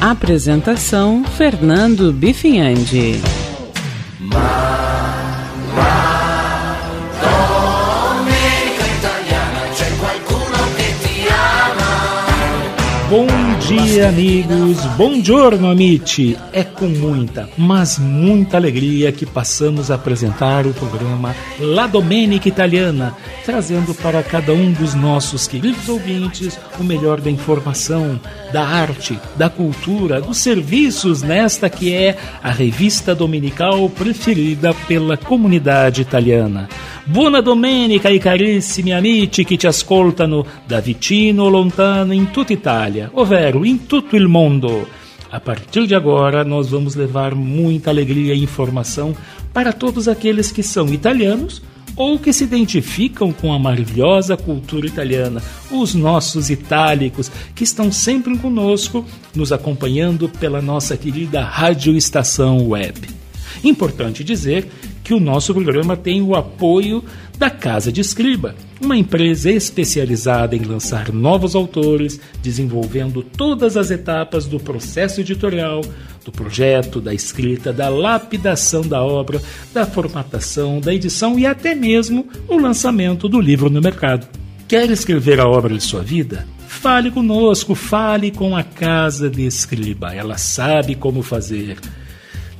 Apresentação Fernando Bifinhandi. Bom dia, amigos. Bom giorno, amici. É com muita, mas muita alegria que passamos a apresentar o programa La Domenica Italiana, trazendo para cada um dos nossos queridos ouvintes o melhor da informação, da arte, da cultura, dos serviços nesta que é a revista dominical preferida pela comunidade italiana. Buona domenica ai carissimi amici che ci ascoltano da vicino lontano in tutta Itália, ovvero in tutto il mondo. A partir de agora, nós vamos levar muita alegria e informação para todos aqueles que são italianos ou que se identificam com a maravilhosa cultura italiana, os nossos itálicos, que estão sempre conosco, nos acompanhando pela nossa querida Rádio Estação Web. Importante dizer que o nosso programa tem o apoio da Casa de Escriba, uma empresa especializada em lançar novos autores, desenvolvendo todas as etapas do processo editorial, do projeto, da escrita, da lapidação da obra, da formatação, da edição e até mesmo o lançamento do livro no mercado. Quer escrever a obra de sua vida? Fale conosco, fale com a Casa de Escriba, ela sabe como fazer.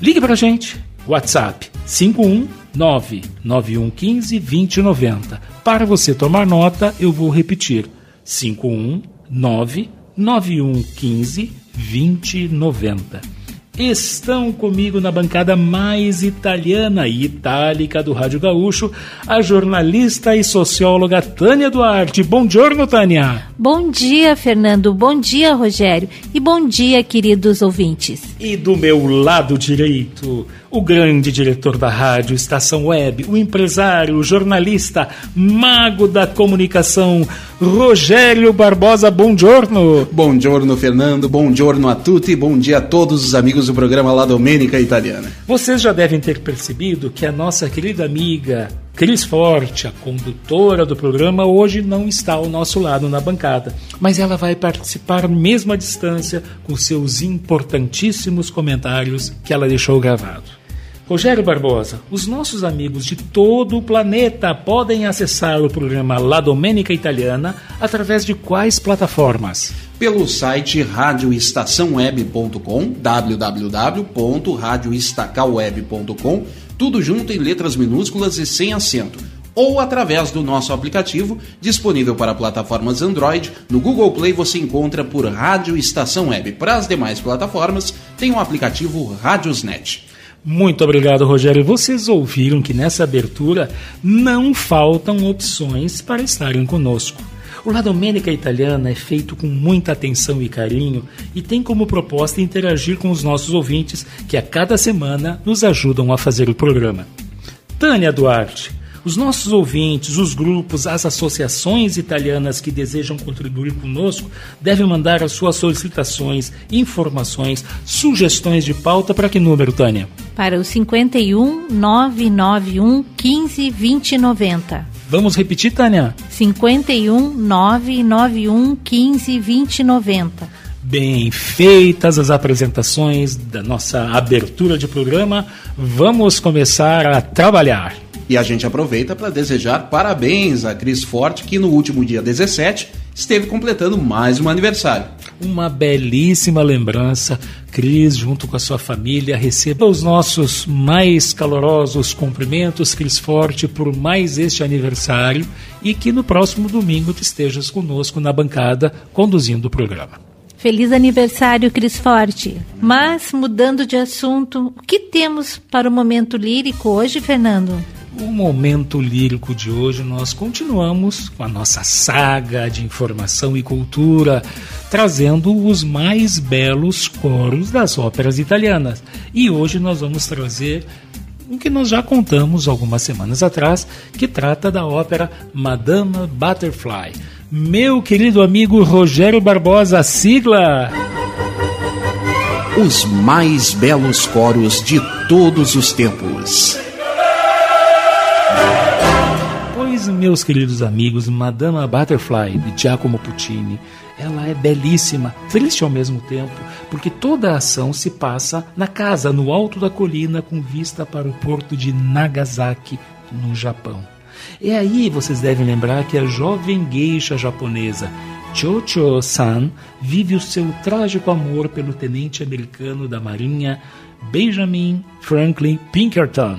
Ligue para a gente WhatsApp 5199115 2090. Para você tomar nota, eu vou repetir: 5199115 2090 estão comigo na bancada mais italiana e itálica do Rádio Gaúcho, a jornalista e socióloga Tânia Duarte. Bom dia, Tânia. Bom dia, Fernando. Bom dia, Rogério. E bom dia, queridos ouvintes. E do meu lado direito, o grande diretor da rádio Estação Web, o empresário, o jornalista, mago da comunicação, Rogério Barbosa. Bom giorno. Bom giorno, Fernando. Bom giorno a tutti. Bom dia a todos os amigos do programa La Domenica Italiana. Vocês já devem ter percebido que a nossa querida amiga Cris Forte, a condutora do programa, hoje não está ao nosso lado na bancada, mas ela vai participar mesmo à distância com seus importantíssimos comentários que ela deixou gravado. Rogério Barbosa, os nossos amigos de todo o planeta podem acessar o programa La Domenica Italiana através de quais plataformas? Pelo site radioestaçãoweb.com, www.radioestacalweb.com, tudo junto em letras minúsculas e sem acento ou através do nosso aplicativo disponível para plataformas Android. No Google Play você encontra por Rádio Estação Web. Para as demais plataformas, tem o aplicativo Radiosnet. Muito obrigado, Rogério. Vocês ouviram que nessa abertura não faltam opções para estarem conosco. O La Domenica Italiana é feito com muita atenção e carinho e tem como proposta interagir com os nossos ouvintes que a cada semana nos ajudam a fazer o programa. Tânia Duarte, os nossos ouvintes, os grupos, as associações italianas que desejam contribuir conosco devem mandar as suas solicitações, informações, sugestões de pauta para que número, Tânia? Para o 51 991 15 20 90. Vamos repetir, Tânia? 51 991 15 20 90. Bem feitas as apresentações da nossa abertura de programa, vamos começar a trabalhar. E a gente aproveita para desejar parabéns a Cris Forte, que no último dia 17 esteve completando mais um aniversário. Uma belíssima lembrança. Cris, junto com a sua família, receba os nossos mais calorosos cumprimentos, Cris Forte, por mais este aniversário e que no próximo domingo tu estejas conosco na bancada conduzindo o programa. Feliz aniversário, Cris Forte. Mas, mudando de assunto, o que temos para o momento lírico hoje, Fernando? o momento lírico de hoje nós continuamos com a nossa saga de informação e cultura, trazendo os mais belos coros das óperas italianas. E hoje nós vamos trazer um que nós já contamos algumas semanas atrás, que trata da ópera Madame Butterfly. Meu querido amigo Rogério Barbosa, sigla! Os mais belos coros de todos os tempos. Pois, meus queridos amigos, Madame Butterfly, de Giacomo Puccini, ela é belíssima, triste ao mesmo tempo, porque toda a ação se passa na casa, no alto da colina, com vista para o porto de Nagasaki, no Japão. E aí vocês devem lembrar que a jovem geisha japonesa Chocho-san vive o seu trágico amor pelo tenente americano da Marinha Benjamin Franklin Pinkerton.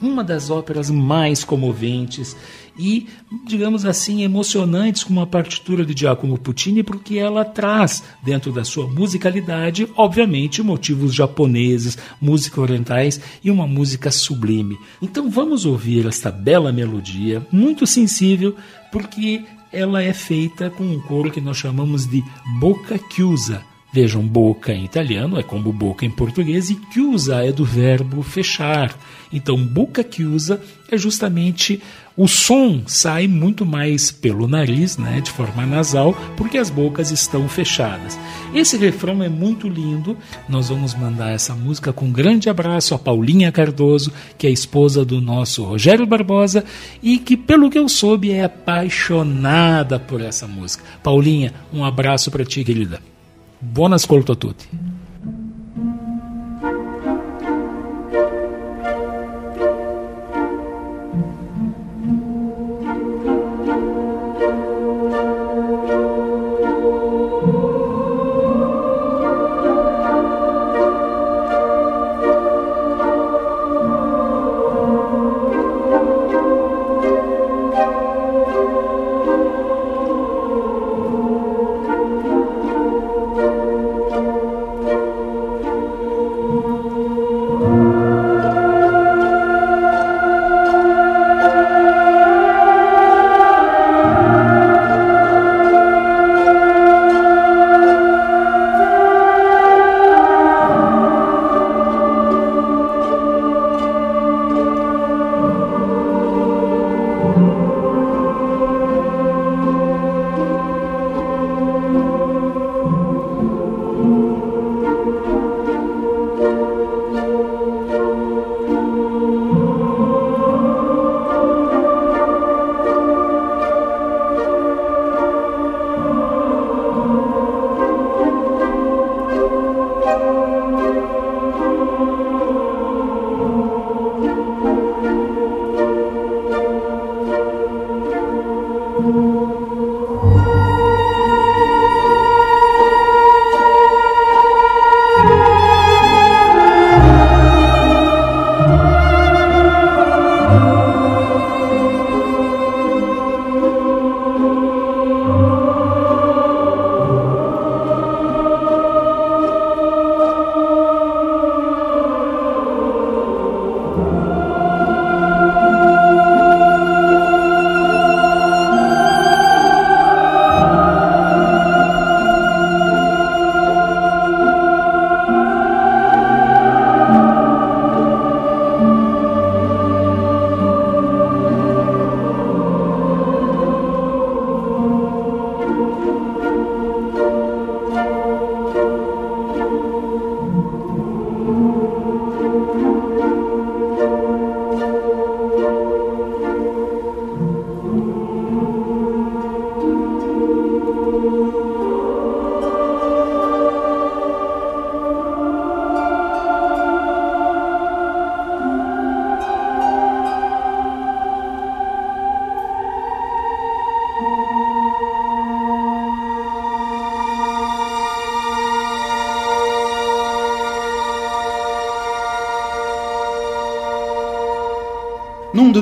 Uma das óperas mais comoventes e, digamos assim, emocionantes com uma partitura de Giacomo Puccini, porque ela traz, dentro da sua musicalidade, obviamente, motivos japoneses, música orientais e uma música sublime. Então vamos ouvir esta bela melodia, muito sensível, porque ela é feita com um coro que nós chamamos de boca chiusa. Vejam, boca em italiano é como boca em português e chiusa é do verbo fechar. Então, boca chiusa é justamente o som sai muito mais pelo nariz, né, de forma nasal, porque as bocas estão fechadas. Esse refrão é muito lindo. Nós vamos mandar essa música com um grande abraço a Paulinha Cardoso, que é esposa do nosso Rogério Barbosa e que, pelo que eu soube, é apaixonada por essa música. Paulinha, um abraço para ti, querida. Buon ascolto a tutti.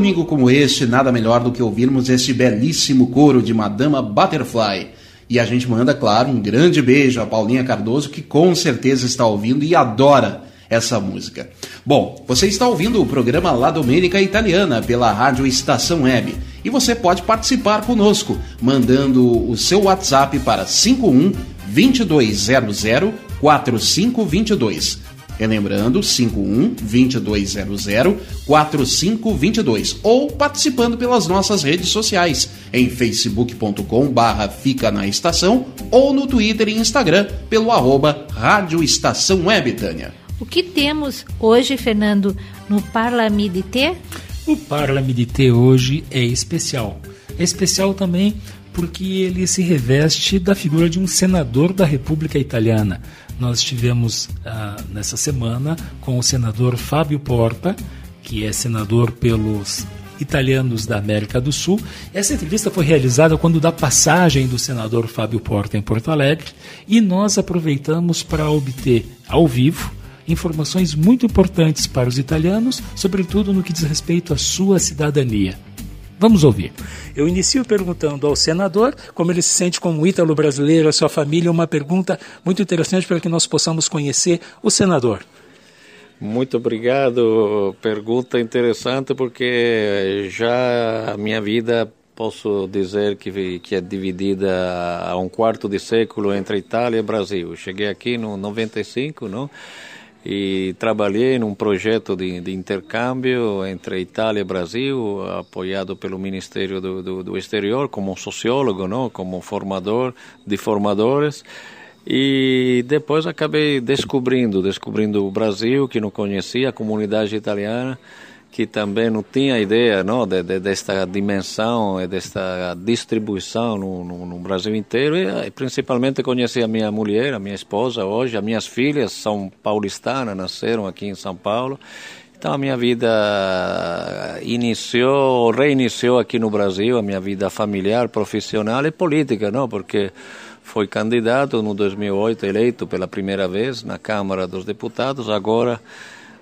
Domingo como este, nada melhor do que ouvirmos este belíssimo coro de Madama Butterfly. E a gente manda, claro, um grande beijo a Paulinha Cardoso, que com certeza está ouvindo e adora essa música. Bom, você está ouvindo o programa La Domenica Italiana pela Rádio Estação Web. E você pode participar conosco, mandando o seu WhatsApp para 51 2200 4522. Relembrando, 51 2200 4522 ou participando pelas nossas redes sociais em facebook.com barra Fica na Estação ou no Twitter e Instagram pelo arroba Rádio Estação Web, Tânia. O que temos hoje, Fernando, no Parlamidité? O Parlamidité hoje é especial. É especial também porque ele se reveste da figura de um senador da República Italiana. Nós estivemos ah, nessa semana com o senador Fábio Porta, que é senador pelos italianos da América do Sul. Essa entrevista foi realizada quando da passagem do senador Fábio Porta em Porto Alegre e nós aproveitamos para obter ao vivo informações muito importantes para os italianos, sobretudo no que diz respeito à sua cidadania. Vamos ouvir. Eu inicio perguntando ao senador como ele se sente como ítalo brasileiro, a sua família, uma pergunta muito interessante para que nós possamos conhecer o senador. Muito obrigado. Pergunta interessante porque já a minha vida posso dizer que, que é dividida a um quarto de século entre Itália e Brasil. Cheguei aqui no 95, não? E trabalhei num projeto de, de, intercâmbio entre Itália e Brasil, apoiado pelo Ministério do, do, do, Exterior, como sociólogo, não? como formador de formadores. E depois acabei descobrindo, descobrindo o Brasil, que não conhecia, a comunidade italiana que também não tinha ideia não, de, de, desta dimensão e desta distribuição no, no, no, Brasil inteiro e principalmente conheci a minha mulher, a minha esposa hoje, as minhas filhas são paulistanas, nasceram aqui em São Paulo. Então a minha vida iniciou, reiniciou aqui no Brasil, a minha vida familiar, profissional e política, não? Porque foi candidato no 2008, eleito pela primeira vez na Câmara dos Deputados, agora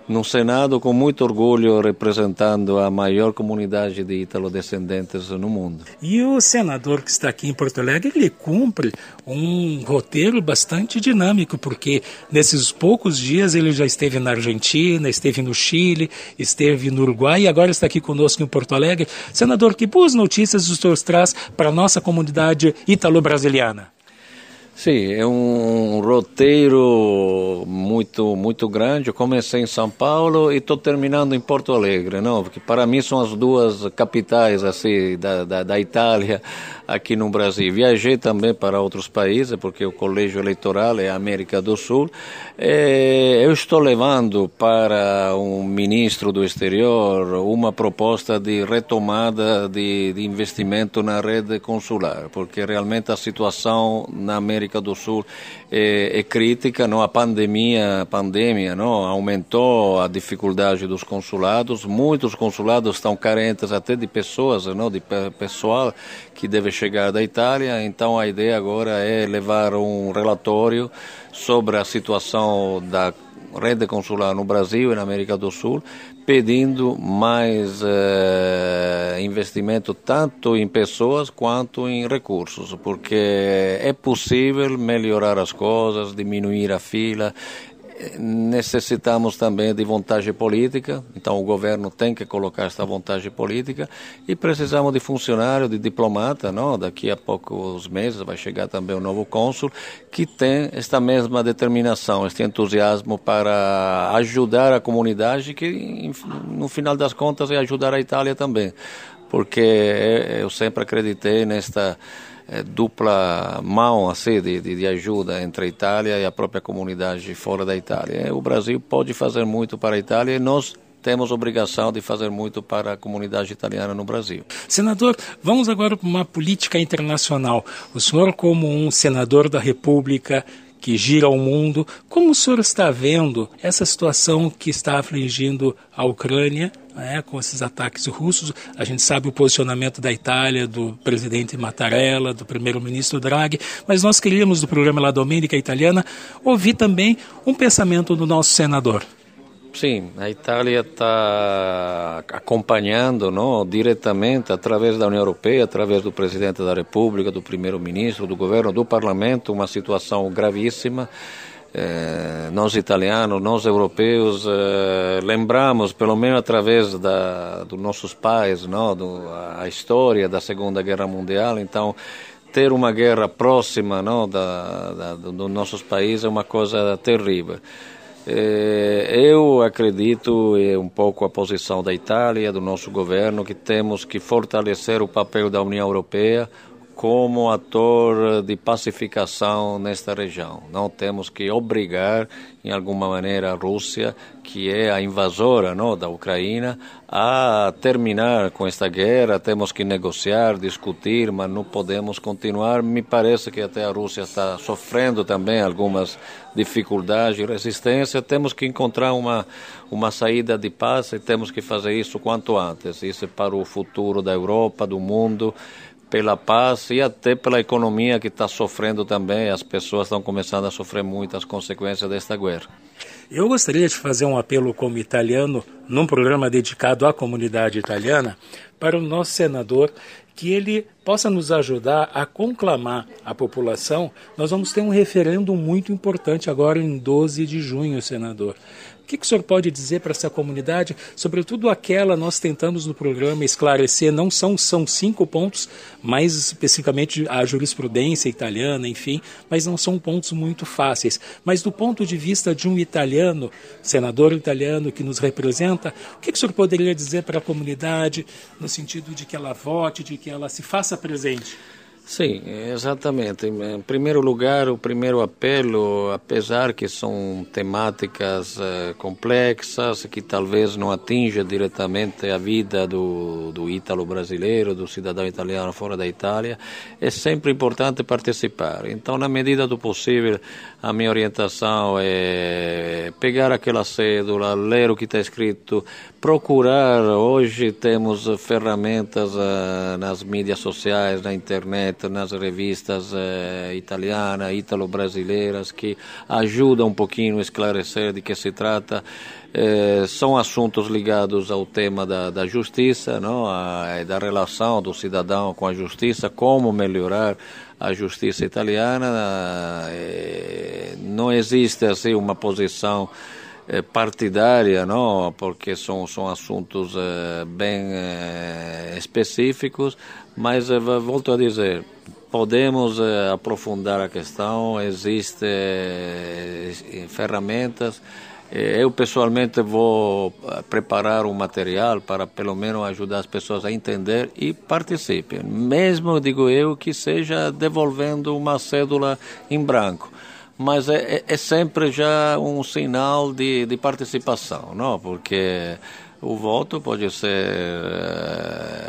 no Senado com muito orgulho representando a maior comunidade de italo-descendentes no mundo. E o senador que está aqui em Porto Alegre, ele cumpre um roteiro bastante dinâmico, porque nesses poucos dias ele já esteve na Argentina, esteve no Chile, esteve no Uruguai e agora está aqui conosco em Porto Alegre. Senador, que boas notícias o senhor traz para a nossa comunidade italo-brasiliana? Sim, é um roteiro muito muito grande. Eu comecei em São Paulo e estou terminando em Porto Alegre, não? Porque para mim são as duas capitais assim da, da, da Itália aqui no Brasil. Viajei também para outros países, porque o colégio eleitoral é América do Sul. É, eu estou levando para um ministro do exterior uma proposta de retomada de, de investimento na rede consular, porque realmente a situação na América do Sul é, é crítica, não? a pandemia, a pandemia não? aumentou a dificuldade dos consulados, muitos consulados estão carentes até de pessoas, não? de pessoal que deve chegar da Itália, então a ideia agora é levar um relatório sobre a situação da rede consular no Brasil e na América do Sul, pedindo mais eh, investimento tanto em pessoas quanto em recursos, porque é possível melhorar as coisas, diminuir a fila, necessitamos também de vontade política, então o governo tem que colocar esta vontade política e precisamos de funcionário, de diplomata, não? Daqui a poucos meses vai chegar também o um novo cônsul que tem esta mesma determinação, este entusiasmo para ajudar a comunidade que no final das contas é ajudar a Itália também, porque eu sempre acreditei nesta é, dupla mão assim, de, de, ajuda entre a Itália e a própria comunidade fora da Itália. É, o Brasil pode fazer muito para a Itália e nós temos obrigação de fazer muito para a comunidade italiana no Brasil. Senador, vamos agora para uma política internacional. O senhor, como um senador da República, que gira o mundo. Como o senhor está vendo essa situação que está afligindo a Ucrânia né, com esses ataques russos? A gente sabe o posicionamento da Itália, do presidente Mattarella, do primeiro-ministro Draghi, mas nós queríamos, do programa La Domenica Italiana, ouvir também um pensamento do nosso senador. Sim, a Itália está acompanhando não, diretamente, através da União Europeia, através do presidente da República, do primeiro-ministro, do governo, do parlamento, uma situação gravíssima. Eh, nós italianos, nós europeus, eh, lembramos, pelo menos através da, dos nossos pais, não, do, a história da Segunda Guerra Mundial, então ter uma guerra próxima não, da, da, dos nossos países é uma coisa terrível. É, eu acredito, é um pouco a posição da Itália, do nosso governo, que temos que fortalecer o papel da União Europeia como ator de pacificação nesta região. Não temos que obrigar, em alguma maneira, a Rússia, que é a invasora não, da Ucrânia, a terminar com esta guerra. Temos que negociar, discutir, mas não podemos continuar. Me parece que até a Rússia está sofrendo também algumas dificuldades e resistência. Temos que encontrar uma, uma saída de paz e temos que fazer isso quanto antes. Isso é para o futuro da Europa, do mundo pela paz e até pela economia que está sofrendo também. As pessoas estão começando a sofrer muitas consequências desta guerra. Eu gostaria de fazer um apelo como italiano, num programa dedicado à comunidade italiana, para o nosso senador que ele possa nos ajudar a conclamar a população. Nós vamos ter um referendo muito importante agora em 12 de junho, senador. Que, que o senhor pode dizer para essa comunidade, sobretudo aquela nós tentamos no programa esclarecer, não são, são cinco pontos, mais especificamente a jurisprudência italiana, enfim, mas não são pontos muito fáceis. Mas do ponto de vista de um italiano, senador italiano que nos representa, o que, que o senhor poderia dizer para a comunidade no sentido de que ela vote, de que ela se faça presente? Sim, exatamente. Em primeiro lugar, o primeiro apelo, apesar que são temáticas uh, complexas, que talvez não atinja diretamente a vida do, do ítalo brasileiro, do cidadão italiano fora da Itália, é sempre importante participar. Então, na medida do possível, a minha orientação é pegar aquela cédula, ler o que está escrito, procurar. Hoje temos ferramentas uh, nas mídias sociais, na internet, nas revistas uh, italianas, ítalo-brasileiras, que ajudam um pouquinho a esclarecer de que se trata. Eh, são assuntos ligados ao tema da, da justiça, não? A, da relação do cidadão com a justiça, como melhorar a justiça italiana. Eh, não existe assim uma posição partidária, não? Porque são são assuntos eh, bem específicos, mas volto a dizer podemos aprofundar a questão, existem ferramentas. Eu pessoalmente vou preparar um material para pelo menos ajudar as pessoas a entender e participem. Mesmo, digo eu, que seja devolvendo uma cédula em branco. Mas é, é, é sempre já um sinal de, de participação, não? Porque o voto pode ser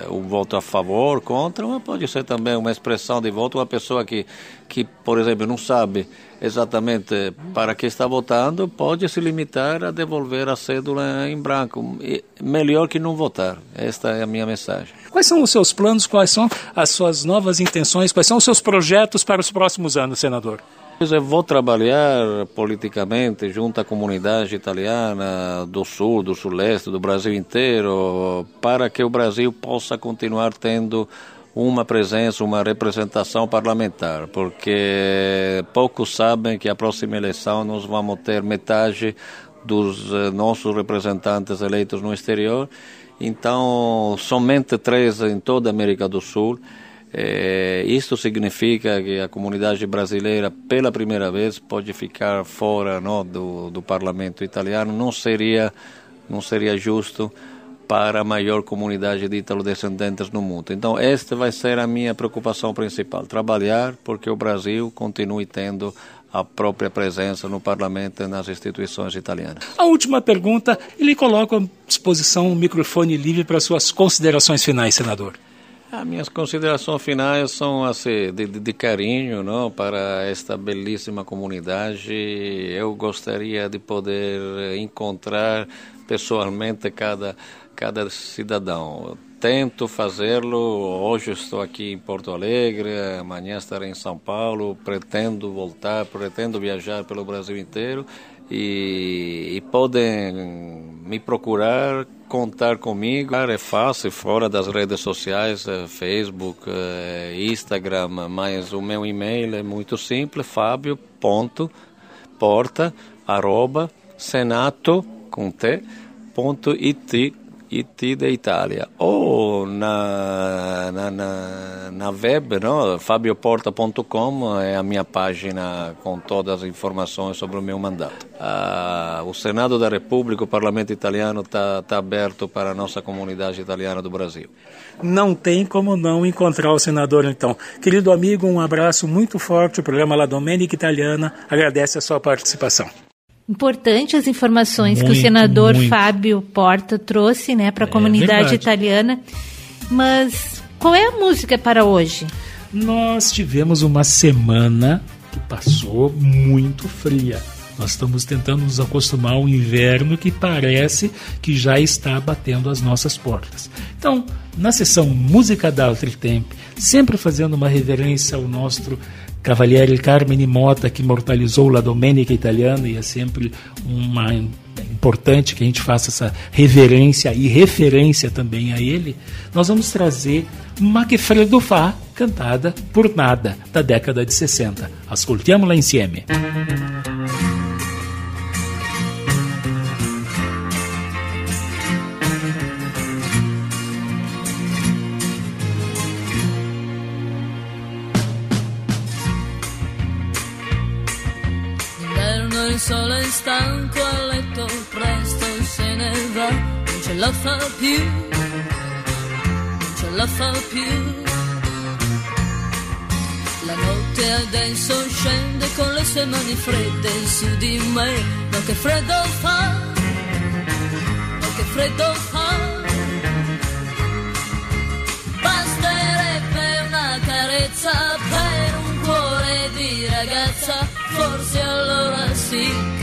uh, um voto a favor, contra, mas pode ser também uma expressão de voto. Uma pessoa que, que, por exemplo, não sabe exatamente para que está votando, pode se limitar a devolver a cédula em branco. E melhor que não votar. Esta é a minha mensagem. Quais são os seus planos, quais são as suas novas intenções, quais são os seus projetos para os próximos anos, senador? Eu vou trabalhar politicamente junto à comunidade italiana do sul, do suleste, do Brasil inteiro, para que o Brasil possa continuar tendo uma presença, uma representação parlamentar, porque poucos sabem que a próxima eleição nós vamos ter metade dos eh, nossos representantes eleitos no exterior, então somente três em toda a América do Sul. É, isto significa que a comunidade brasileira, pela primeira vez, pode ficar fora não, do, do parlamento italiano. Não seria, não seria justo para a maior comunidade de italo-descendentes no mundo. Então, esta vai ser a minha preocupação principal: trabalhar porque o Brasil continue tendo a própria presença no parlamento e nas instituições italianas. A última pergunta, ele coloca à disposição o microfone livre para suas considerações finais, senador. As minhas considerações finais são assim, de, de, carinho não, para esta belíssima comunidade. Eu gostaria de poder encontrar pessoalmente cada, cada cidadão. Tento fazê-lo. Hoje estou aqui em Porto Alegre, amanhã estarei em São Paulo. Pretendo voltar, pretendo viajar pelo Brasil inteiro e, e podem me procurar contar comigo. É fácil, fora das redes sociais, é Facebook, é Instagram, mas o meu e-mail é muito simples, fabio.porta, arroba, com T, ponto it, IT da Itália. Ou na, na, na, na web, no? fabioporta.com é a minha página com todas as informações sobre o meu mandato. Ah, o Senado da República, o Parlamento italiano está tá aberto para a nossa comunidade italiana do Brasil. Não tem como não encontrar o senador então. Querido amigo, um abraço muito forte. O programa La Domenica Italiana agradece a sua participação. Importante as informações muito, que o senador muito. Fábio Porta trouxe né, para a é comunidade verdade. italiana. Mas qual é a música para hoje? Nós tivemos uma semana que passou muito fria. Nós estamos tentando nos acostumar ao inverno que parece que já está batendo as nossas portas. Então, na sessão Música d'Altri Tempi, sempre fazendo uma reverência ao nosso Cavaliere Carmine Mota, que imortalizou La Domenica Italiana, e é sempre uma importante que a gente faça essa reverência e referência também a ele, nós vamos trazer Ma che freddo fa, cantada por Nada, da década de 60. Ascoltiamola insieme. il stanco a letto, presto se ne va, non ce la fa più, non ce la fa più. La notte adesso scende con le sue mani fredde su di me, ma che freddo fa, ma che freddo fa. Basterebbe una carezza per un cuore di ragazza, forse allora sì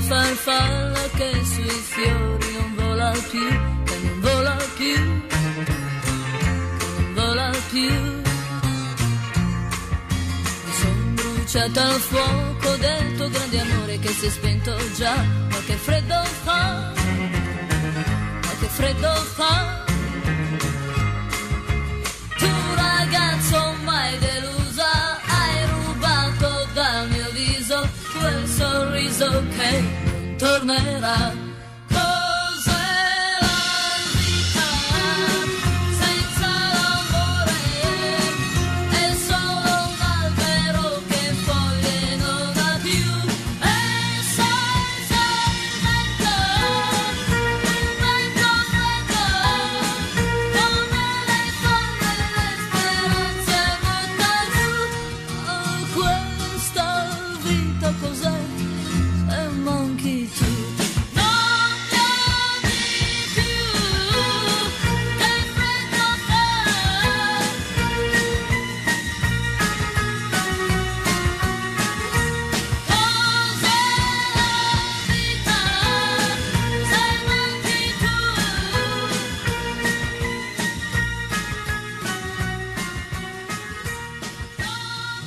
farfalla che sui fiori non vola più, che non vola più, che non vola più. Mi son bruciata al fuoco del tuo grande amore che si è spento già, ma che freddo fa, ma che freddo fa. Tu ragazzo mai delusa, sorriso che tornerà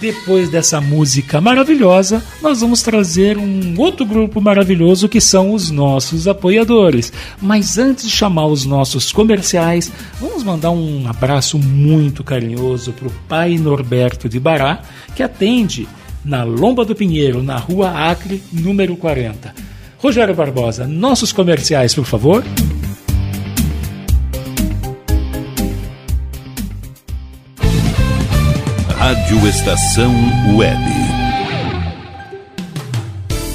Depois dessa música maravilhosa, nós vamos trazer um outro grupo maravilhoso que são os nossos apoiadores. Mas antes de chamar os nossos comerciais, vamos mandar um abraço muito carinhoso para o pai Norberto de Bará, que atende na Lomba do Pinheiro, na rua Acre, número 40. Rogério Barbosa, nossos comerciais, por favor. Rádio Estação Web.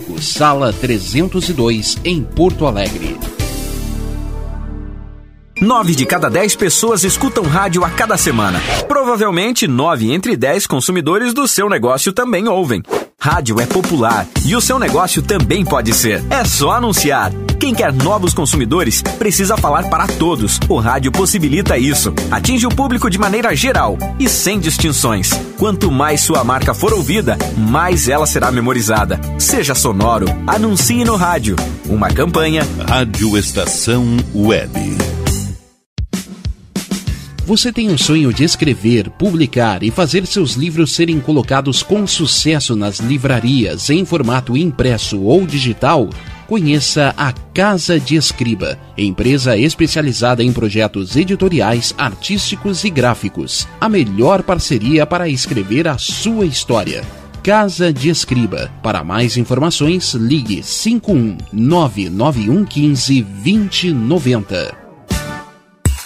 5, sala 302, em Porto Alegre. Nove de cada dez pessoas escutam rádio a cada semana. Provavelmente, nove entre dez consumidores do seu negócio também ouvem. Rádio é popular e o seu negócio também pode ser. É só anunciar. Quem quer novos consumidores precisa falar para todos. O rádio possibilita isso. Atinge o público de maneira geral e sem distinções. Quanto mais sua marca for ouvida, mais ela será memorizada. Seja sonoro, anuncie no rádio. Uma campanha. Rádio Estação Web. Você tem o sonho de escrever, publicar e fazer seus livros serem colocados com sucesso nas livrarias em formato impresso ou digital? Conheça a Casa de Escriba, empresa especializada em projetos editoriais, artísticos e gráficos. A melhor parceria para escrever a sua história. Casa de Escriba. Para mais informações, ligue 51 99115 2090.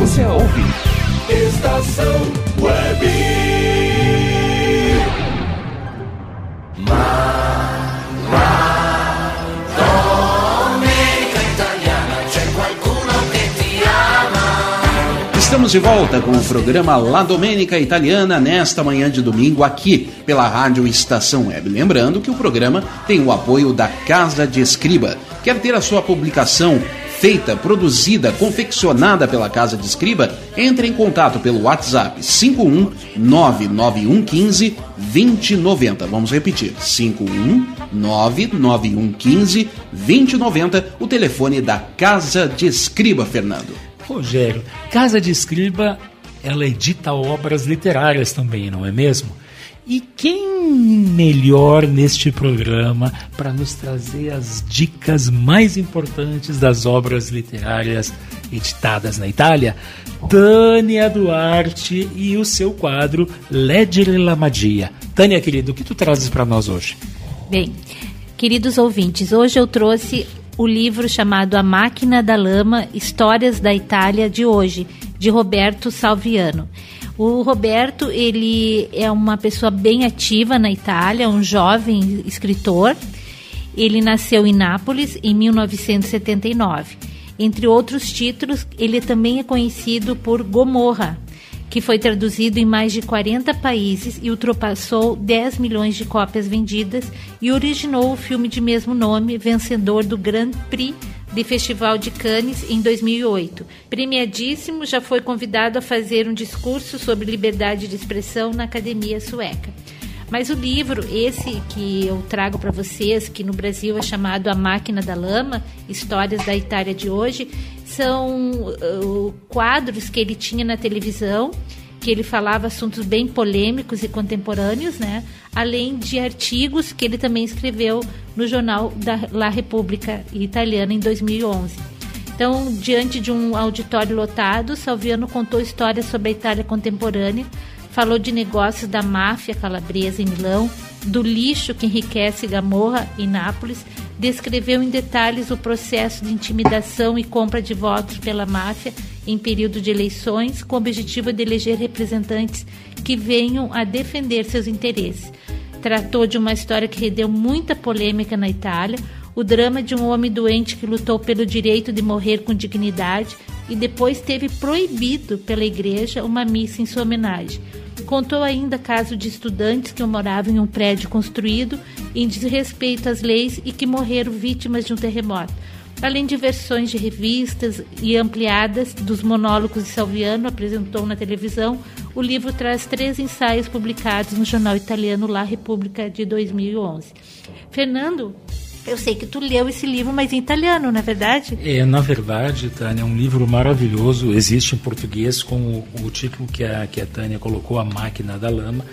você ouve? Estação Web. Estamos de volta com o programa La Domenica Italiana nesta manhã de domingo aqui pela Rádio Estação Web. Lembrando que o programa tem o apoio da Casa de Escriba. Quer ter a sua publicação feita, produzida, confeccionada pela Casa de Escriba? Entre em contato pelo WhatsApp 51 99115 2090. Vamos repetir: 51 99115 2090, o telefone da Casa de Escriba, Fernando. Rogério, Casa de Escriba, ela edita obras literárias também, não é mesmo? E quem melhor neste programa para nos trazer as dicas mais importantes das obras literárias editadas na Itália? Tânia Duarte e o seu quadro Leggere la Magia. Tânia, querido, o que tu trazes para nós hoje? Bem, queridos ouvintes, hoje eu trouxe o livro chamado A Máquina da Lama: Histórias da Itália de hoje, de Roberto Salviano. O Roberto, ele é uma pessoa bem ativa na Itália, um jovem escritor. Ele nasceu em Nápoles em 1979. Entre outros títulos, ele também é conhecido por Gomorra, que foi traduzido em mais de 40 países e ultrapassou 10 milhões de cópias vendidas e originou o filme de mesmo nome, vencedor do Grand Prix de Festival de Cannes em 2008. Premiadíssimo, já foi convidado a fazer um discurso sobre liberdade de expressão na Academia Sueca. Mas o livro, esse que eu trago para vocês, que no Brasil é chamado A Máquina da Lama, Histórias da Itália de hoje, são uh, quadros que ele tinha na televisão que ele falava assuntos bem polêmicos e contemporâneos, né? Além de artigos que ele também escreveu no jornal da La Repubblica Italiana em 2011. Então, diante de um auditório lotado, Salviano contou histórias sobre a Itália contemporânea, falou de negócios da máfia calabresa em Milão, do lixo que enriquece Gamorra em Nápoles, descreveu em detalhes o processo de intimidação e compra de votos pela máfia em período de eleições, com o objetivo de eleger representantes que venham a defender seus interesses. Tratou de uma história que rendeu muita polêmica na Itália, o drama de um homem doente que lutou pelo direito de morrer com dignidade e depois teve proibido pela igreja uma missa em sua homenagem. Contou ainda caso de estudantes que moravam em um prédio construído em desrespeito às leis e que morreram vítimas de um terremoto. Além de versões de revistas e ampliadas dos monólogos de Salviano, apresentou na televisão, o livro traz três ensaios publicados no jornal italiano La Repubblica de 2011. Fernando, eu sei que tu leu esse livro, mas em italiano, não é verdade? É, na verdade, Tânia, é um livro maravilhoso. Existe em português com o, o título que a, que a Tânia colocou, A Máquina da Lama.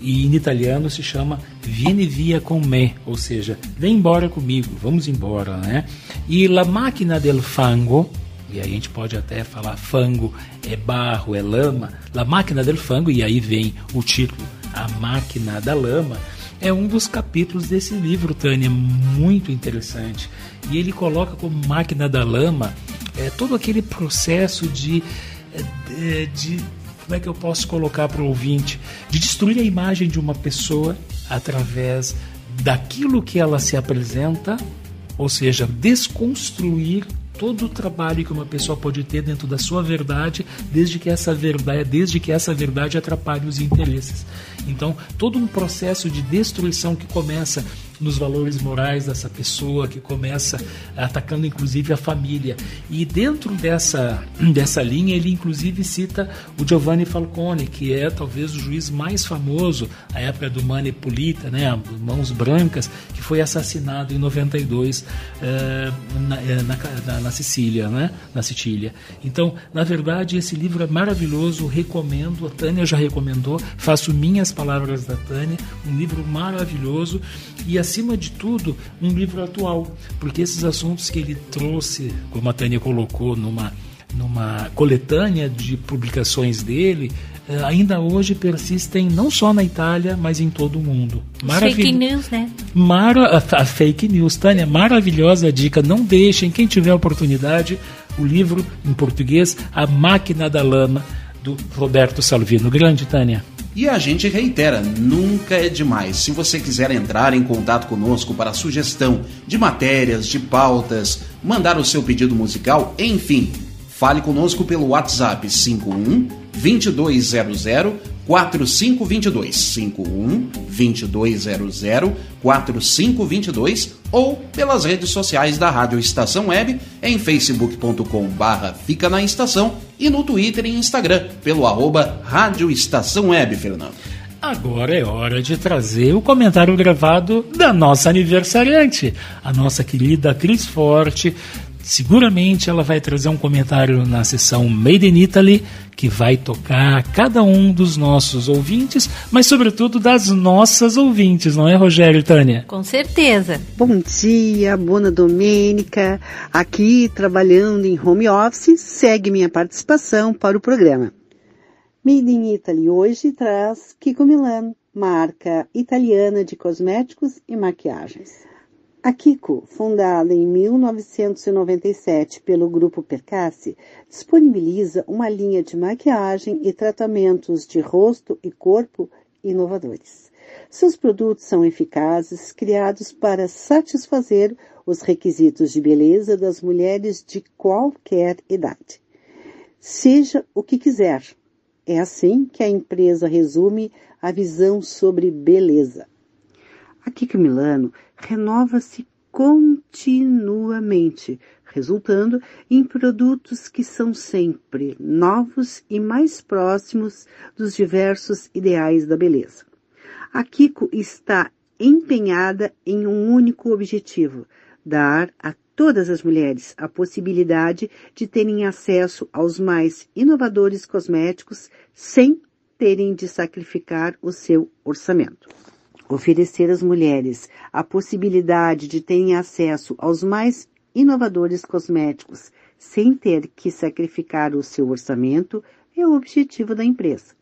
E em italiano se chama Vieni via con me, ou seja, vem embora comigo, vamos embora, né? E La Máquina del Fango, e aí a gente pode até falar fango é barro, é lama, La Máquina del Fango, e aí vem o título A Máquina da Lama é um dos capítulos desse livro, Tânia, muito interessante. E ele coloca como máquina da lama é, todo aquele processo de, de, de como é que eu posso colocar para o ouvinte, de destruir a imagem de uma pessoa através daquilo que ela se apresenta, ou seja, desconstruir todo o trabalho que uma pessoa pode ter dentro da sua verdade, desde que essa verdade, desde que essa verdade atrapalhe os interesses. Então, todo um processo de destruição que começa nos valores morais dessa pessoa, que começa atacando inclusive a família. E dentro dessa, dessa linha, ele inclusive cita o Giovanni Falcone, que é talvez o juiz mais famoso, a época do Mane Pulita, né, Mãos Brancas, que foi assassinado em 92 eh, na, eh, na, na, Sicília, né, na Sicília. Então, na verdade, esse livro é maravilhoso, recomendo, a Tânia já recomendou, faço minhas palavras da Tânia, um livro maravilhoso e acima de tudo, um livro atual, porque esses assuntos que ele trouxe, como a Tânia colocou numa, numa coletânea de publicações dele, eh, ainda hoje persistem não só na Itália, mas em todo o mundo. Maravil... Fake news, né? Mara... A fake news, Tânia, maravilhosa dica. Não deixem, quem tiver oportunidade, o livro em português, A Máquina da Lama, do Roberto Salvino. Grande, Tânia. E a gente reitera, nunca é demais. Se você quiser entrar em contato conosco para sugestão de matérias, de pautas, mandar o seu pedido musical, enfim, fale conosco pelo WhatsApp 51 2200 4522 51 2200 4522 ou pelas redes sociais da Rádio Estação Web em facebook.com barra Fica na Estação e no Twitter e Instagram pelo arroba Rádio Estação Web, Fernando. Agora é hora de trazer o comentário gravado da nossa aniversariante, a nossa querida Cris Forte, Seguramente ela vai trazer um comentário na sessão Made in Italy que vai tocar cada um dos nossos ouvintes, mas sobretudo das nossas ouvintes, não é, Rogério e Tânia? Com certeza. Bom dia, Bona Domênica. Aqui trabalhando em home office, segue minha participação para o programa. Made in Italy hoje traz Kiko Milano, marca italiana de cosméticos e maquiagens. A Kiko, fundada em 1997 pelo grupo Percasse, disponibiliza uma linha de maquiagem e tratamentos de rosto e corpo inovadores. Seus produtos são eficazes, criados para satisfazer os requisitos de beleza das mulheres de qualquer idade. Seja o que quiser. É assim que a empresa resume a visão sobre beleza. A Kiko Milano renova-se continuamente, resultando em produtos que são sempre novos e mais próximos dos diversos ideais da beleza. A Kiko está empenhada em um único objetivo: dar a todas as mulheres a possibilidade de terem acesso aos mais inovadores cosméticos sem terem de sacrificar o seu orçamento oferecer às mulheres a possibilidade de terem acesso aos mais inovadores cosméticos sem ter que sacrificar o seu orçamento é o objetivo da empresa.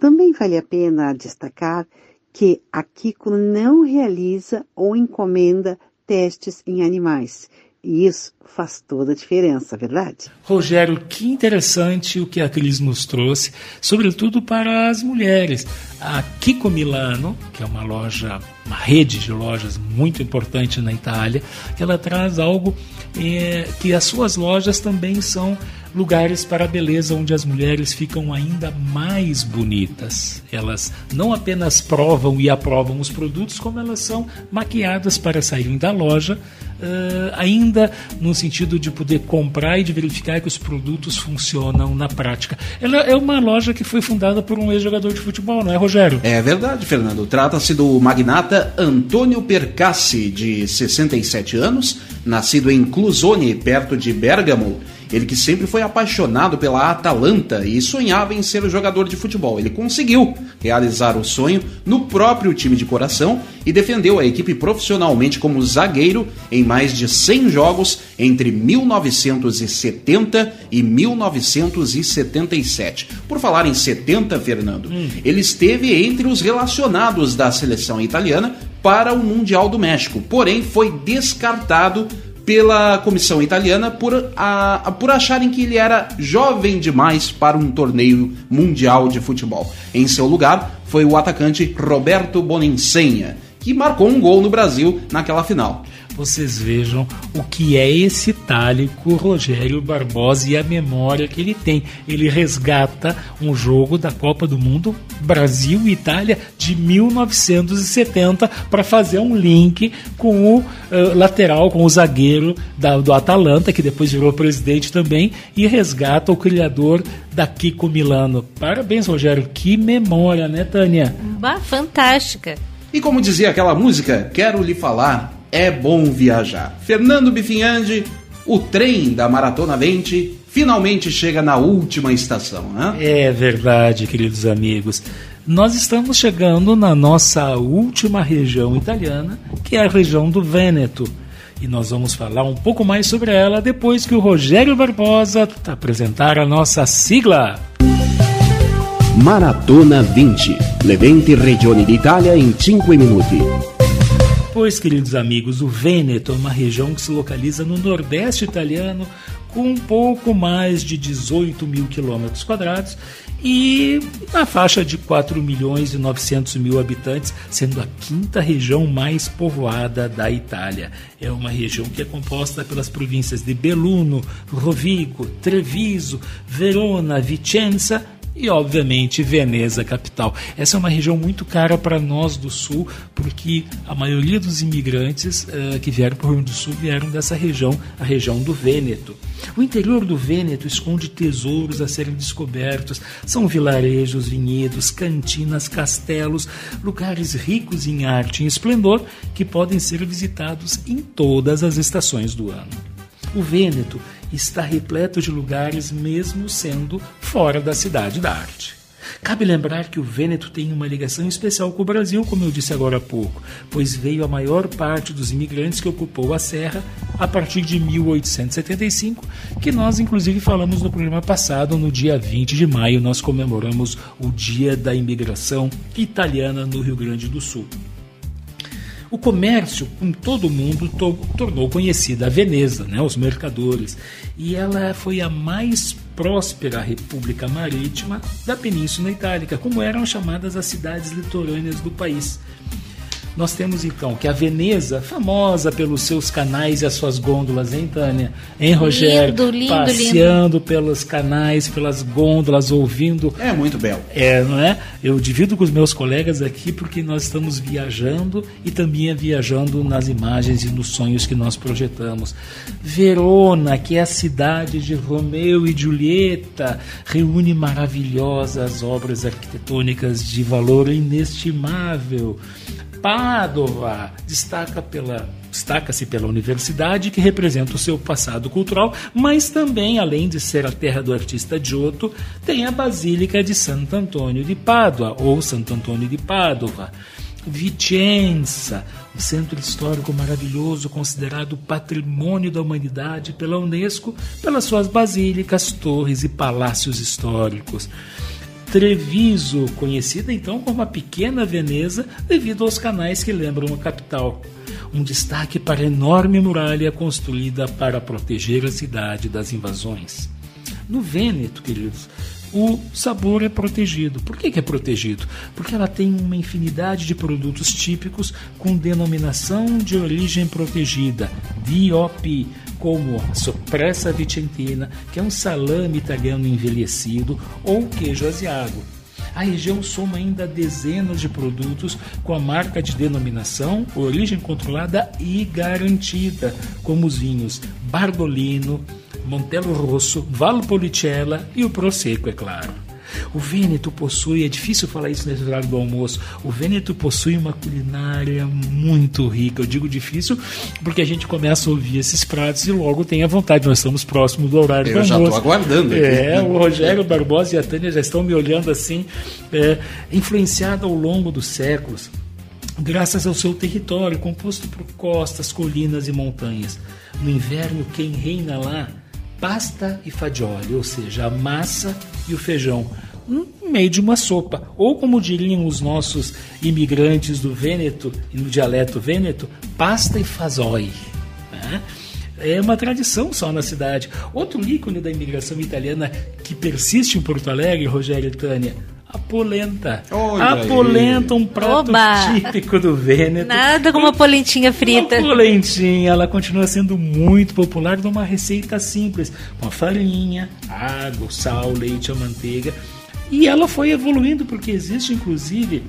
Também vale a pena destacar que a Kiko não realiza ou encomenda testes em animais, E isso faz toda a diferença, verdade? Rogério, que interessante o que a Cris nos trouxe, sobretudo para as mulheres. A Kiko Milano, que é uma loja, uma rede de lojas muito importante na Itália, ela traz algo é, que as suas lojas também são lugares para a beleza onde as mulheres ficam ainda mais bonitas. Elas não apenas provam e aprovam os produtos, como elas são maquiadas para saírem da loja, uh, ainda no sentido de poder comprar e de verificar que os produtos funcionam na prática. Ela é uma loja que foi fundada por um ex-jogador de futebol, não é, Rogério? É verdade, Fernando. Trata-se do magnata Antônio Percassi, de 67 anos, nascido em Clusone, perto de Bergamo ele que sempre foi apaixonado pela Atalanta e sonhava em ser jogador de futebol. Ele conseguiu realizar o sonho no próprio time de coração e defendeu a equipe profissionalmente como zagueiro em mais de 100 jogos entre 1970 e 1977. Por falar em 70, Fernando, hum. ele esteve entre os relacionados da seleção italiana para o Mundial do México, porém foi descartado pela comissão italiana por, a, por acharem que ele era jovem demais para um torneio mundial de futebol. Em seu lugar foi o atacante Roberto Boninsenha, que marcou um gol no Brasil naquela final vocês vejam o que é esse itálico Rogério Barbosa e a memória que ele tem. Ele resgata um jogo da Copa do Mundo Brasil e Itália de 1970 para fazer um link com o uh, lateral, com o zagueiro da, do Atalanta, que depois virou presidente também, e resgata o criador da Kiko Milano. Parabéns, Rogério. Que memória, né, Tânia? Bah, fantástica. E como dizia aquela música, quero lhe falar é bom viajar. Fernando Bifinhandi, o trem da Maratona 20 finalmente chega na última estação. Né? É verdade, queridos amigos. Nós estamos chegando na nossa última região italiana, que é a região do Vêneto. E nós vamos falar um pouco mais sobre ela depois que o Rogério Barbosa apresentar a nossa sigla. Maratona 20. Le 20 regioni d'Italia in 5 minuti. Pois, queridos amigos, o Vêneto é uma região que se localiza no nordeste italiano com um pouco mais de 18 mil quilômetros quadrados e na faixa de 4 milhões e 900 mil habitantes, sendo a quinta região mais povoada da Itália. É uma região que é composta pelas províncias de Belluno, Rovigo, Treviso, Verona, Vicenza e, obviamente, Veneza, capital. Essa é uma região muito cara para nós do Sul, porque a maioria dos imigrantes uh, que vieram para o Rio do Sul vieram dessa região, a região do Vêneto. O interior do Vêneto esconde tesouros a serem descobertos. São vilarejos, vinhedos, cantinas, castelos, lugares ricos em arte e esplendor que podem ser visitados em todas as estações do ano. O Vêneto está repleto de lugares, mesmo sendo fora da cidade da arte. Cabe lembrar que o Vêneto tem uma ligação especial com o Brasil, como eu disse agora há pouco, pois veio a maior parte dos imigrantes que ocupou a Serra a partir de 1875, que nós inclusive falamos no programa passado, no dia 20 de maio, nós comemoramos o Dia da Imigração Italiana no Rio Grande do Sul. O comércio com todo mundo to tornou conhecida a Veneza, né, os mercadores, e ela foi a mais próspera república marítima da Península Itálica, como eram chamadas as cidades litorâneas do país. Nós temos então que a Veneza, famosa pelos seus canais e as suas gôndolas, hein, Tânia? Hein, Rogério? Lindo, lindo, Passeando lindo. pelos canais, pelas gôndolas, ouvindo. É muito belo. É, não é? Eu divido com os meus colegas aqui porque nós estamos viajando e também viajando nas imagens e nos sonhos que nós projetamos. Verona, que é a cidade de Romeu e Julieta, reúne maravilhosas obras arquitetônicas de valor inestimável. Pádua destaca pela destaca-se pela universidade que representa o seu passado cultural, mas também, além de ser a terra do artista Giotto, tem a Basílica de Santo Antônio de Pádua ou Santo Antônio de Pádua. Vicenza, um centro histórico maravilhoso considerado patrimônio da humanidade pela Unesco pelas suas basílicas, torres e palácios históricos. Treviso, conhecida então como a pequena Veneza devido aos canais que lembram a capital. um destaque para a enorme muralha construída para proteger a cidade das invasões. No Vêneto, queridos, o sabor é protegido. Por que, é protegido? Porque ela tem uma infinidade de produtos típicos com denominação de origem protegida, DOP, como a Sopressa Vicentina, que é um salame italiano envelhecido, ou queijo asiago. A região soma ainda dezenas de produtos com a marca de denominação, origem controlada e garantida, como os vinhos Bardolino, Montelo Rosso, Valpolicella e o Prosecco, é claro. O Vêneto possui, é difícil falar isso nesse horário do almoço, o Vêneto possui uma culinária muito rica. Eu digo difícil porque a gente começa a ouvir esses pratos e logo tem a vontade. Nós estamos próximos do horário Eu do almoço. já estou aguardando. aqui. É, o Rogério Barbosa e a Tânia já estão me olhando assim, é, influenciado ao longo dos séculos, graças ao seu território, composto por costas, colinas e montanhas. No inverno, quem reina lá? Pasta e fagioli, ou seja, a massa e o feijão, no meio de uma sopa. Ou como diriam os nossos imigrantes do Vêneto, e no dialeto vêneto, pasta e fazoi. né? É uma tradição só na cidade. Outro ícone da imigração italiana que persiste em Porto Alegre, Rogério e Tânia, a polenta. Olha a aí. polenta, um prato Oba! típico do Vêneto. Nada como uma polentinha frita. A polentinha, ela continua sendo muito popular numa receita simples, com a farinha, água, sal, leite, a manteiga. E ela foi evoluindo porque existe inclusive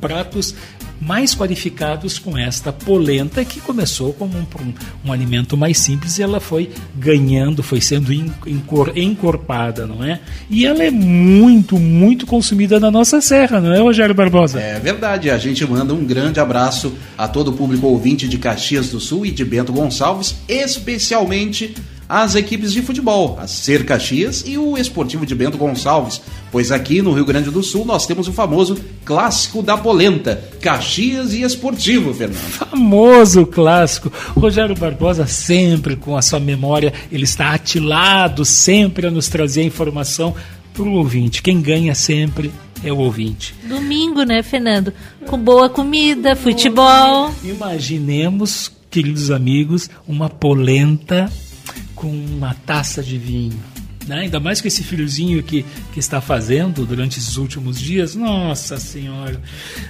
pratos mais qualificados com esta polenta que começou como um, um- um alimento mais simples e ela foi ganhando, foi sendo en- encor- encorpada, não é? E ela é muito, muito consumida na nossa serra, não é, Rogério Barbosa? É verdade, a gente manda um grande abraço a todo o público ouvinte de Caxias do Sul e de Bento Gonçalves, especialmente as equipes de futebol, a Ser Caxias e o Esportivo de Bento Gonçalves, pois aqui no Rio Grande do Sul nós temos o famoso clássico da polenta, Caxias e Esportivo, Fernando. famoso clássico. Rogério Barbosa sempre com a sua memória, ele está atilado sempre a nos trazer informação para o ouvinte. Quem ganha sempre é o ouvinte. Domingo, né, Fernando? Com boa comida, futebol. Imaginemos, queridos amigos, uma polenta com uma taça de vinho. né? Ainda mais com esse friozinho que, que está fazendo durante esses últimos dias. Nossa Senhora!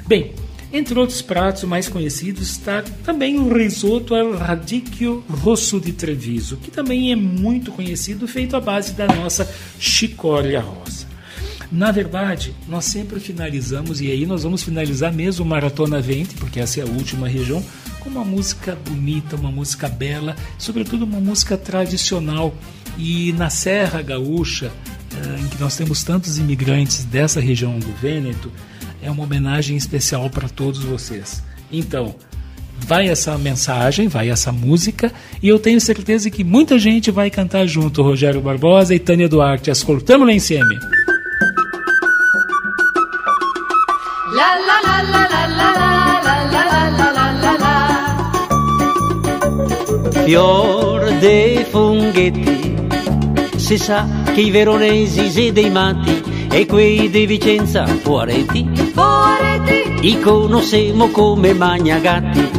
Bem, entre outros pratos mais conhecidos está também o risoto al radicchio rosso di Treviso, que também é muito conhecido, feito à base da nossa chicória rosa. Na verdade, nós sempre finalizamos, e aí nós vamos finalizar mesmo o Maratona 20, porque essa é a última região, uma música bonita, uma música bela, sobretudo uma música tradicional. E na Serra Gaúcha, eh, em que nós temos tantos imigrantes dessa região do Vêneto, é uma homenagem especial para todos vocês. Então, vai essa mensagem, vai essa música, e eu tenho certeza que muita gente vai cantar junto, Rogério Barbosa e Tânia Duarte. Ascoltamos lá em cima. Fior dei funghetti, si sa che i veronesi siete dei matti e quei di Vicenza fuoretti, Fuoretti, i conoscemo come magnagatti,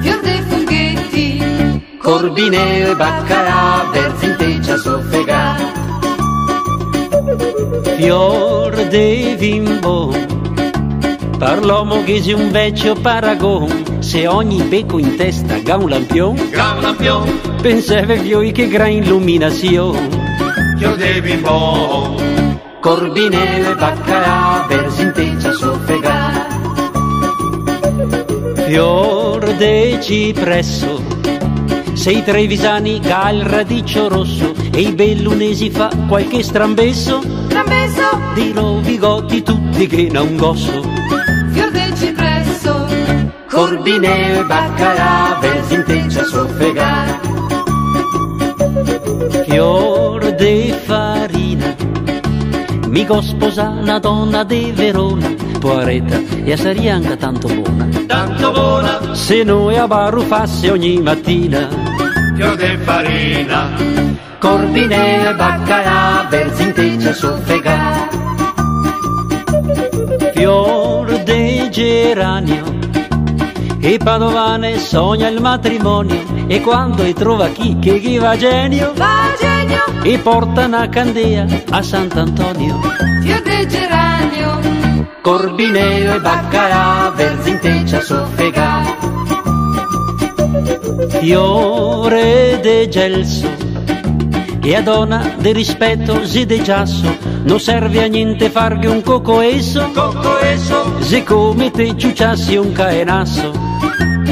fior dei funghetti. Corbineo e Baccarà, Berzinteccia soffega. Fior de bimbo, per l'uomo che c'è un vecchio paragon, se ogni becco in testa ha un lampion, Gran lampion, pensave voi che gran illuminazione. fior dei bimbo Corbineo e Baccarà, Berzinteccia soffega. Fior de cipresso, se i trevisani ha il radiccio rosso e i bellunesi fa qualche strambesso, Trambeso, dirò bigotti tutti che non gosso. Corbineo e Baccarà, Berzinteccia soffega. Fior de farina, mica sposa una donna di Verona, poveretta, e sarebbe anche tanto buona. Tanto buona, Se noi a barrufasse ogni mattina, fior de farina Corbineo e Baccarà, Berzinteccia soffega. Fior de geranio, E Padovane sogna il matrimonio e quando e trova chi che chi va genio, Va genio, e porta una candela a Sant'Antonio. fior de geranio, Corbineo e baccalà, verzinteccia soffega. Fiore de gelso e a donna de rispetto si de giasso, non serve a niente fargli un coco esso, coco esso, se come te ciucciassi un caenasso.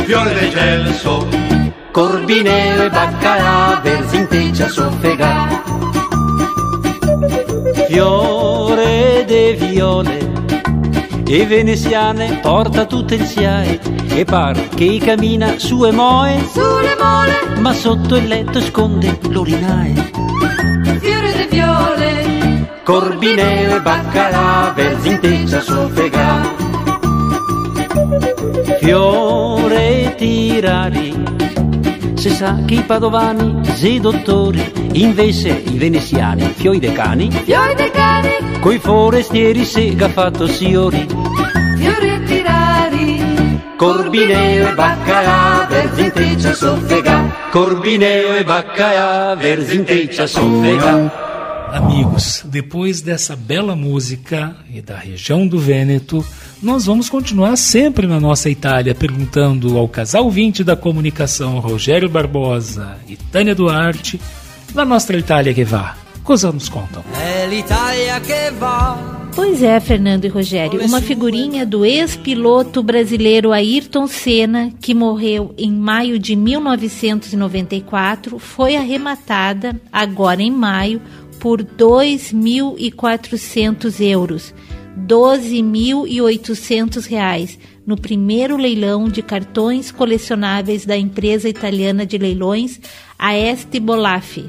Fiore del gelso, Corbineo e baccalà, verzinteccia soffega. Fiore de viole e veneziane porta tutte il SIAE e par che cammina su e moe, sulle mole, ma sotto il letto sconde l'orinae. fiore de viole, Corbineo e baccalà, verzinteccia soffega. Fiore tirari, se sa che i padovani, se dottori, invece i veneziani, fioi de cani, fiori de cani, coi forestieri sega fatto siori. fiore tirari, Corbineo e baccalà, verzinteccia soffega. Corbineo e baccalà, verzinteccia soffega. Amigos, depois dessa bela música e da região do Vêneto, nós vamos continuar sempre na nossa Itália, perguntando ao casal 20 da comunicação, Rogério Barbosa e Tânia Duarte, la nostra Itália che va. Cosa nos contam? È l'Italia che va. Pois é, Fernando e Rogério, uma figurinha do ex-piloto brasileiro Ayrton Senna, que morreu em maio de 1994, foi arrematada agora em maio por 2.400 euros, 12.800 reais, no primeiro leilão de cartões colecionáveis da empresa italiana de leilões Aeste Bolaffi.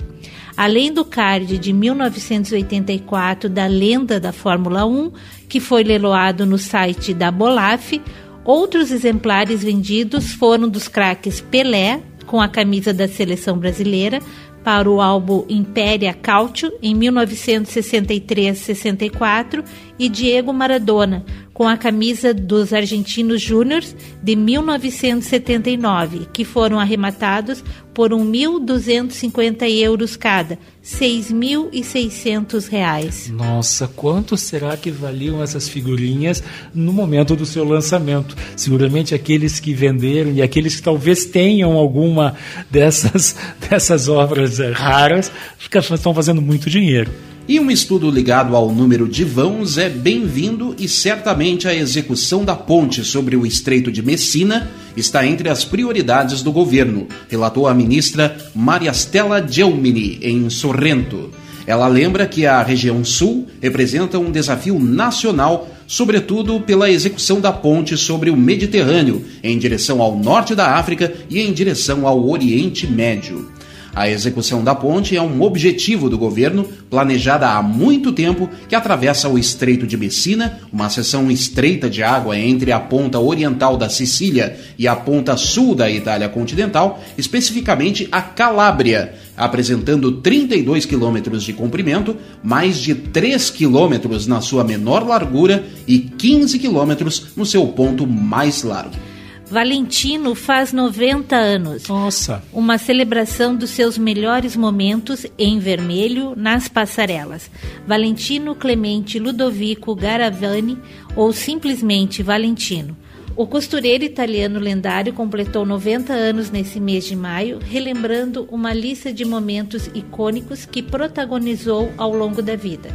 Além do card de 1984 da lenda da Fórmula 1, que foi leiloado no site da Bolaf, outros exemplares vendidos foram dos craques Pelé, com a camisa da seleção brasileira, para o álbum Impéria Cautio, em 1963-64, e Diego Maradona, com a camisa dos Argentinos Júniors de 1979, que foram arrematados por 1.250 euros cada, 6.600 reais. Nossa, quanto será que valiam essas figurinhas no momento do seu lançamento? Seguramente aqueles que venderam e aqueles que talvez tenham alguma dessas, dessas obras eh, raras estão fazendo muito dinheiro. E um estudo ligado ao número de vãos é bem-vindo e certamente a execução da ponte sobre o Estreito de Messina está entre as prioridades do governo, relatou a ministra Mariastella Gelmini em Sorrento. Ela lembra que a região sul representa um desafio nacional, sobretudo pela execução da ponte sobre o Mediterrâneo, em direção ao norte da África e em direção ao Oriente Médio. A execução da ponte é um objetivo do governo, planejada há muito tempo, que atravessa o Estreito de Messina, uma seção estreita de água entre a ponta oriental da Sicília e a ponta sul da Itália continental, especificamente a Calábria, apresentando 32 quilômetros de comprimento, mais de 3 quilômetros na sua menor largura e 15 quilômetros no seu ponto mais largo. Valentino faz 90 anos. Nossa. Uma celebração dos seus melhores momentos em vermelho nas passarelas. Valentino Clemente Ludovico Garavani ou simplesmente Valentino. O costureiro italiano lendário completou 90 anos nesse mês de maio, relembrando uma lista de momentos icônicos que protagonizou ao longo da vida.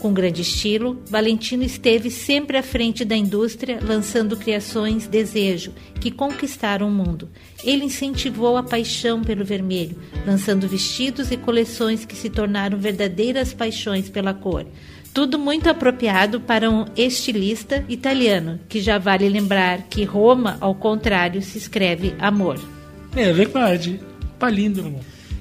Com grande estilo, Valentino esteve sempre à frente da indústria, lançando criações desejo que conquistaram o mundo. Ele incentivou a paixão pelo vermelho, lançando vestidos e coleções que se tornaram verdadeiras paixões pela cor. Tudo muito apropriado para um estilista italiano, que já vale lembrar que Roma, ao contrário, se escreve amor. É verdade. Palíndromo.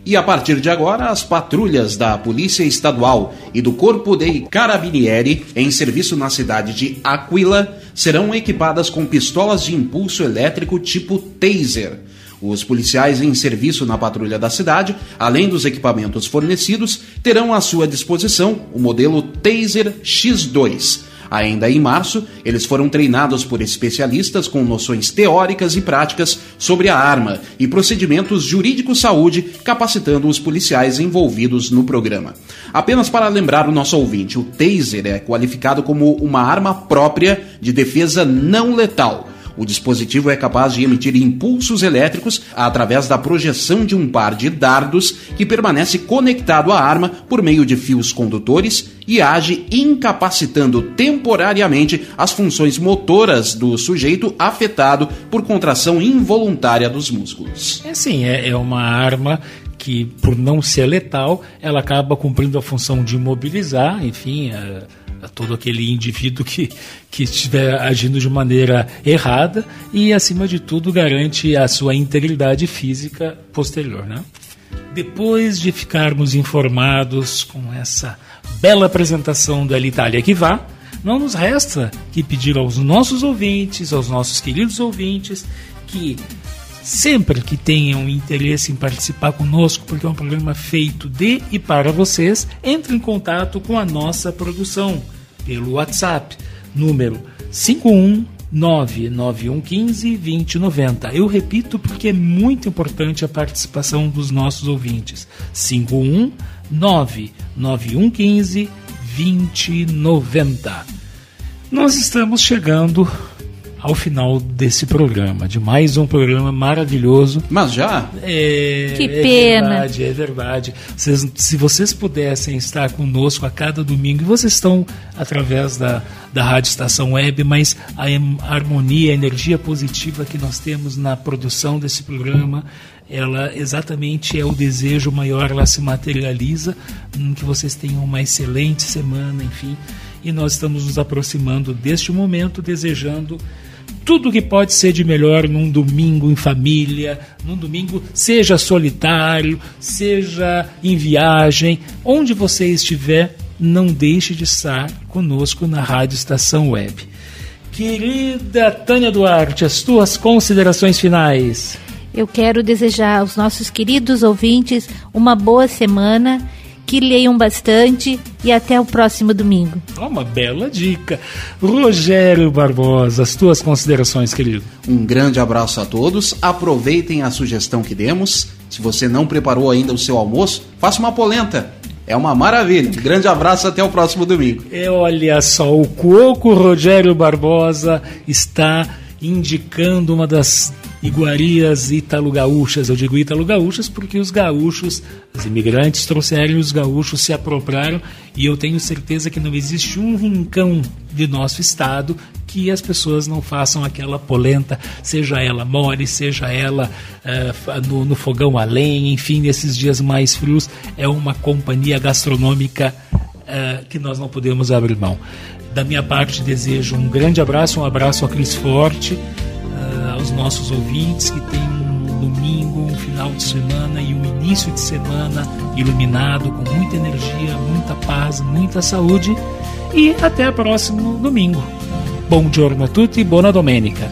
E a partir de agora, as patrulhas da Polícia Estadual e do Corpo dei Carabinieri, em serviço na cidade de Aquila, serão equipadas com pistolas de impulso elétrico tipo taser. Os policiais em serviço na patrulha da cidade, além dos equipamentos fornecidos, terão à sua disposição o modelo Taser X2. Ainda em março, eles foram treinados por especialistas com noções teóricas e práticas sobre a arma e procedimentos jurídicos-saúde, capacitando os policiais envolvidos no programa. Apenas para lembrar o nosso ouvinte, o taser é qualificado como uma arma própria de defesa não letal o dispositivo é capaz de emitir impulsos elétricos através da projeção de um par de dardos que permanece conectado à arma por meio de fios condutores e age incapacitando temporariamente as funções motoras do sujeito afetado por contração involuntária dos músculos. É sim, é, é uma arma que, por não ser letal, ela acaba cumprindo a função de imobilizar, enfim, a, a todo aquele indivíduo que, que estiver agindo de maneira errada e, acima de tudo, garante a sua integridade física posterior. Né? Depois de ficarmos informados com essa bela apresentação do Itália que vá, não nos resta que pedir aos nossos ouvintes, aos nossos queridos ouvintes, que sempre que tenham interesse em participar conosco, porque é um programa feito de e para vocês, entre em contato com a nossa produção pelo WhatsApp, número 51991152090. Eu repito porque é muito importante a participação dos nossos ouvintes. 51991152090. Nós estamos chegando ao final desse programa, de mais um programa maravilhoso. Mas já? É, que é pena. verdade, é verdade. Vocês, se vocês pudessem estar conosco a cada domingo, e vocês estão através da, da Rádio Estação Web, mas a, em- a harmonia, a energia positiva que nós temos na produção desse programa, ela exatamente é o desejo maior, ela se materializa, hum, que vocês tenham uma excelente semana, enfim. E nós estamos nos aproximando deste momento, desejando tudo que pode ser de melhor num domingo em família, num domingo, seja solitário, seja em viagem, onde você estiver, não deixe de estar conosco na Rádio Estação Web. Querida Tânia Duarte, as tuas considerações finais. Eu quero desejar aos nossos queridos ouvintes uma boa semana, que leiam bastante e até o próximo domingo. Uma bela dica. Rogério Barbosa, as tuas considerações, querido. Um grande abraço a todos. Aproveitem a sugestão que demos. Se você não preparou ainda o seu almoço, faça uma polenta. É uma maravilha. Grande abraço até o próximo domingo. É, olha só, o Coco Rogério Barbosa está indicando uma das iguarias ítalo-gaúchas. Eu digo ítalo-gaúchas porque os gaúchos, os imigrantes trouxeram e os gaúchos se apropriaram e eu tenho certeza que não existe um rincão de nosso estado que as pessoas não façam aquela polenta, seja ela mole, seja ela eh, no, no fogão a lenha, enfim, nesses dias mais frios, é uma companhia gastronômica eh, que nós não podemos abrir mão. Da minha parte, desejo um grande abraço, um abraço a Cris Forte, aos nossos ouvintes que tenham um domingo, um final de semana e um início de semana iluminado, com muita energia, muita paz, muita saúde. E até o próximo domingo. Bom giorno a tutti, buona domenica.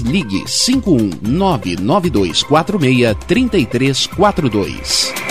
ligue 51992463342.